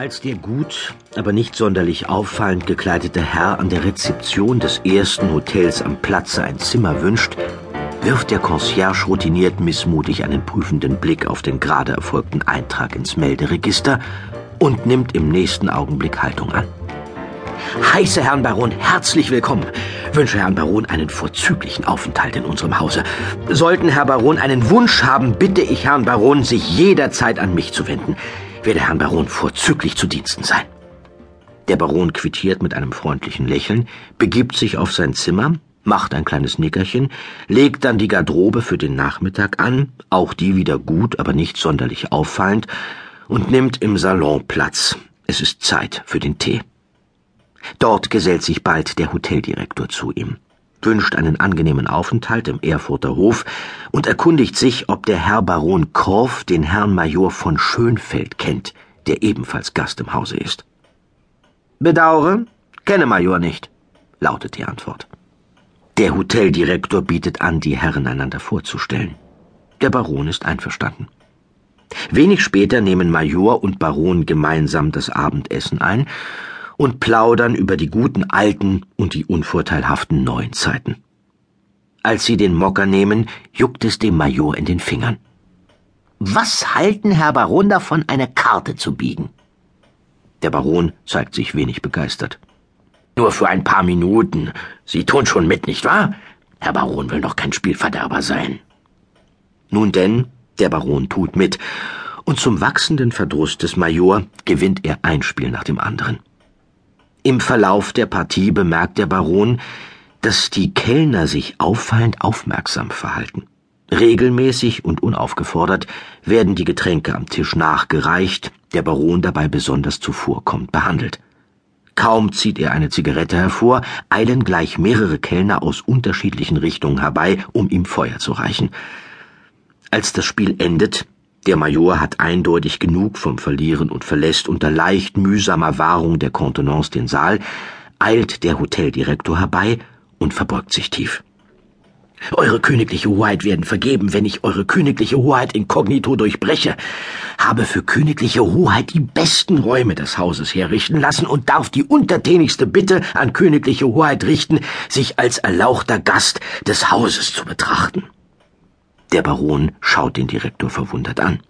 Als der gut, aber nicht sonderlich auffallend gekleidete Herr an der Rezeption des ersten Hotels am Platze ein Zimmer wünscht, wirft der Concierge routiniert missmutig einen prüfenden Blick auf den gerade erfolgten Eintrag ins Melderegister und nimmt im nächsten Augenblick Haltung an. Heiße Herrn Baron, herzlich willkommen. Wünsche Herrn Baron einen vorzüglichen Aufenthalt in unserem Hause. Sollten Herr Baron einen Wunsch haben, bitte ich Herrn Baron, sich jederzeit an mich zu wenden werde Herrn Baron vorzüglich zu Diensten sein. Der Baron quittiert mit einem freundlichen Lächeln, begibt sich auf sein Zimmer, macht ein kleines Nickerchen, legt dann die Garderobe für den Nachmittag an, auch die wieder gut, aber nicht sonderlich auffallend, und nimmt im Salon Platz. Es ist Zeit für den Tee. Dort gesellt sich bald der Hoteldirektor zu ihm wünscht einen angenehmen Aufenthalt im Erfurter Hof und erkundigt sich, ob der Herr Baron Korff den Herrn Major von Schönfeld kennt, der ebenfalls Gast im Hause ist. Bedaure, kenne Major nicht, lautet die Antwort. Der Hoteldirektor bietet an, die Herren einander vorzustellen. Der Baron ist einverstanden. Wenig später nehmen Major und Baron gemeinsam das Abendessen ein und plaudern über die guten alten und die unvorteilhaften neuen Zeiten. Als sie den Mocker nehmen, juckt es dem Major in den Fingern. Was halten Herr Baron davon, eine Karte zu biegen? Der Baron zeigt sich wenig begeistert. Nur für ein paar Minuten. Sie tun schon mit, nicht wahr? Herr Baron will doch kein Spielverderber sein. Nun denn, der Baron tut mit, und zum wachsenden Verdruss des Major gewinnt er ein Spiel nach dem anderen. Im Verlauf der Partie bemerkt der Baron, dass die Kellner sich auffallend aufmerksam verhalten. Regelmäßig und unaufgefordert werden die Getränke am Tisch nachgereicht, der Baron dabei besonders zuvorkommend behandelt. Kaum zieht er eine Zigarette hervor, eilen gleich mehrere Kellner aus unterschiedlichen Richtungen herbei, um ihm Feuer zu reichen. Als das Spiel endet, der Major hat eindeutig genug vom Verlieren und verlässt unter leicht mühsamer Wahrung der Kontenance den Saal, eilt der Hoteldirektor herbei und verbeugt sich tief. Eure königliche Hoheit werden vergeben, wenn ich eure königliche Hoheit inkognito durchbreche. Habe für königliche Hoheit die besten Räume des Hauses herrichten lassen und darf die untertänigste Bitte an königliche Hoheit richten, sich als erlauchter Gast des Hauses zu betrachten. Der Baron schaut den Direktor verwundert an.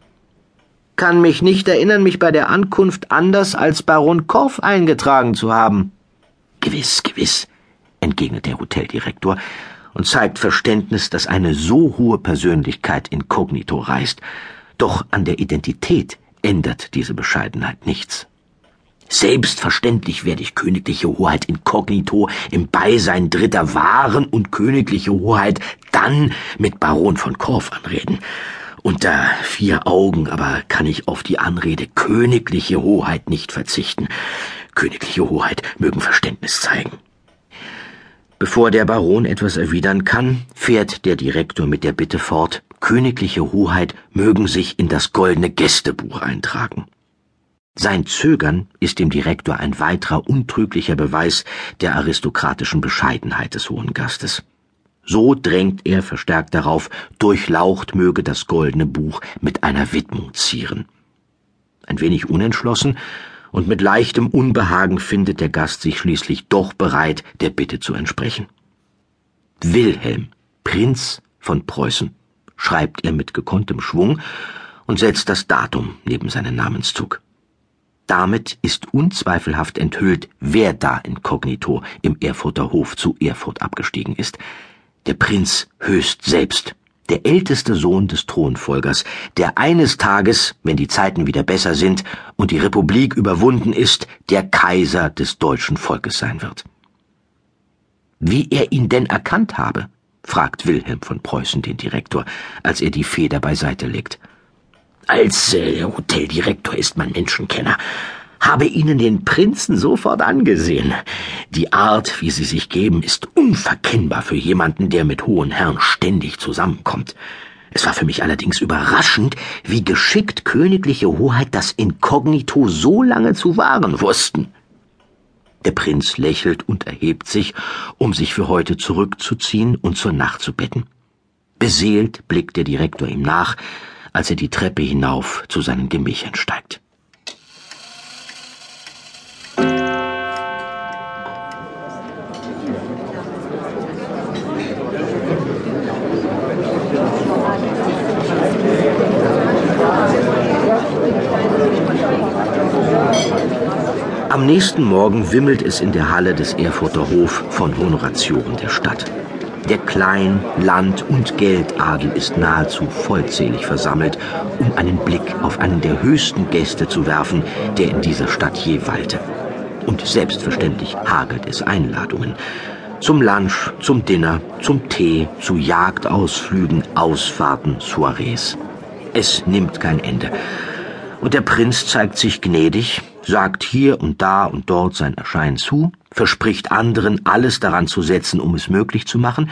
Kann mich nicht erinnern, mich bei der Ankunft anders als Baron Korff eingetragen zu haben. Gewiss, gewiss, entgegnet der Hoteldirektor und zeigt Verständnis, dass eine so hohe Persönlichkeit inkognito reist. Doch an der Identität ändert diese Bescheidenheit nichts. Selbstverständlich werde ich königliche Hoheit inkognito im Beisein Dritter wahren und königliche Hoheit dann mit Baron von Korff anreden. Unter vier Augen aber kann ich auf die Anrede königliche Hoheit nicht verzichten. Königliche Hoheit mögen Verständnis zeigen. Bevor der Baron etwas erwidern kann, fährt der Direktor mit der Bitte fort, königliche Hoheit mögen sich in das goldene Gästebuch eintragen. Sein Zögern ist dem Direktor ein weiterer untrüglicher Beweis der aristokratischen Bescheidenheit des hohen Gastes. So drängt er verstärkt darauf, durchlaucht möge das goldene Buch mit einer Widmung zieren. Ein wenig unentschlossen und mit leichtem Unbehagen findet der Gast sich schließlich doch bereit, der Bitte zu entsprechen. Wilhelm, Prinz von Preußen, schreibt er mit gekonntem Schwung und setzt das Datum neben seinen Namenszug. Damit ist unzweifelhaft enthüllt, wer da inkognito im Erfurter Hof zu Erfurt abgestiegen ist. Der Prinz Höchst selbst, der älteste Sohn des Thronfolgers, der eines Tages, wenn die Zeiten wieder besser sind und die Republik überwunden ist, der Kaiser des deutschen Volkes sein wird. Wie er ihn denn erkannt habe, fragt Wilhelm von Preußen den Direktor, als er die Feder beiseite legt. Als äh, Hoteldirektor ist man Menschenkenner. Habe Ihnen den Prinzen sofort angesehen. Die Art, wie Sie sich geben, ist unverkennbar für jemanden, der mit hohen Herren ständig zusammenkommt. Es war für mich allerdings überraschend, wie geschickt königliche Hoheit das Inkognito so lange zu wahren wussten. Der Prinz lächelt und erhebt sich, um sich für heute zurückzuziehen und zur Nacht zu betten. Beseelt blickt der Direktor ihm nach, als er die Treppe hinauf zu seinen Gemächern steigt. Am nächsten Morgen wimmelt es in der Halle des Erfurter Hof von Honoratioren der Stadt. Der Klein-, Land- und Geldadel ist nahezu vollzählig versammelt, um einen Blick auf einen der höchsten Gäste zu werfen, der in dieser Stadt je weilte. Und selbstverständlich hagelt es Einladungen. Zum Lunch, zum Dinner, zum Tee, zu Jagdausflügen, Ausfahrten, Soirees. Es nimmt kein Ende. Und der Prinz zeigt sich gnädig, sagt hier und da und dort sein Erscheinen zu, verspricht anderen, alles daran zu setzen, um es möglich zu machen,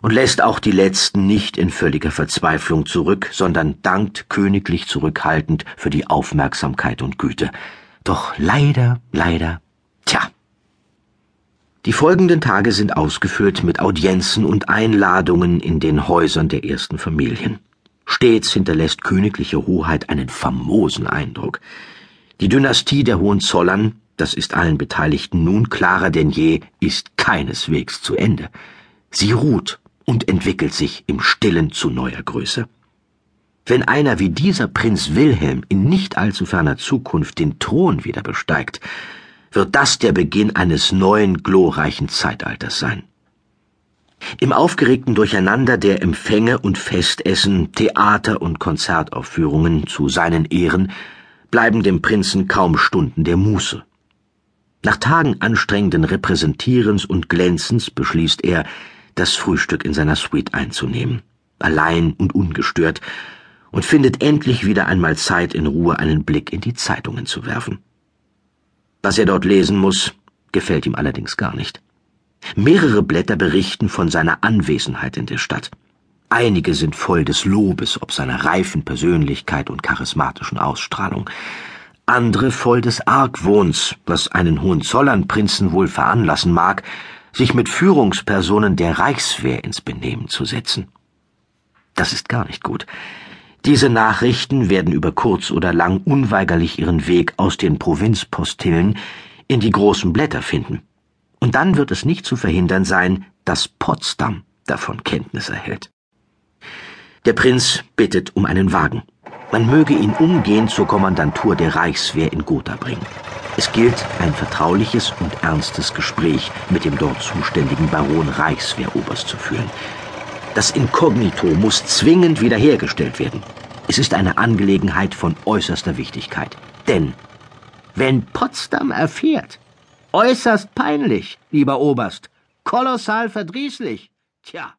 und lässt auch die Letzten nicht in völliger Verzweiflung zurück, sondern dankt königlich zurückhaltend für die Aufmerksamkeit und Güte. Doch leider, leider, tja. Die folgenden Tage sind ausgefüllt mit Audienzen und Einladungen in den Häusern der ersten Familien. Stets hinterlässt königliche Hoheit einen famosen Eindruck. Die Dynastie der Hohenzollern, das ist allen Beteiligten nun klarer denn je, ist keineswegs zu Ende. Sie ruht und entwickelt sich im Stillen zu neuer Größe. Wenn einer wie dieser Prinz Wilhelm in nicht allzu ferner Zukunft den Thron wieder besteigt, wird das der Beginn eines neuen glorreichen Zeitalters sein. Im aufgeregten Durcheinander der Empfänge und Festessen, Theater und Konzertaufführungen zu seinen Ehren bleiben dem Prinzen kaum Stunden der Muße. Nach Tagen anstrengenden Repräsentierens und Glänzens beschließt er, das Frühstück in seiner Suite einzunehmen, allein und ungestört, und findet endlich wieder einmal Zeit, in Ruhe einen Blick in die Zeitungen zu werfen. Was er dort lesen muss, gefällt ihm allerdings gar nicht. Mehrere Blätter berichten von seiner Anwesenheit in der Stadt. Einige sind voll des Lobes ob seiner reifen Persönlichkeit und charismatischen Ausstrahlung, andere voll des Argwohns, was einen Hohenzollernprinzen wohl veranlassen mag, sich mit Führungspersonen der Reichswehr ins Benehmen zu setzen. Das ist gar nicht gut. Diese Nachrichten werden über kurz oder lang unweigerlich ihren Weg aus den Provinzpostillen in die großen Blätter finden. Und dann wird es nicht zu verhindern sein, dass Potsdam davon Kenntnis erhält. Der Prinz bittet um einen Wagen. Man möge ihn umgehend zur Kommandantur der Reichswehr in Gotha bringen. Es gilt ein vertrauliches und ernstes Gespräch mit dem dort zuständigen Baron Reichswehroberst zu führen. Das Inkognito muss zwingend wiederhergestellt werden. Es ist eine Angelegenheit von äußerster Wichtigkeit. Denn wenn Potsdam erfährt, äußerst peinlich, lieber Oberst, kolossal verdrießlich, tja,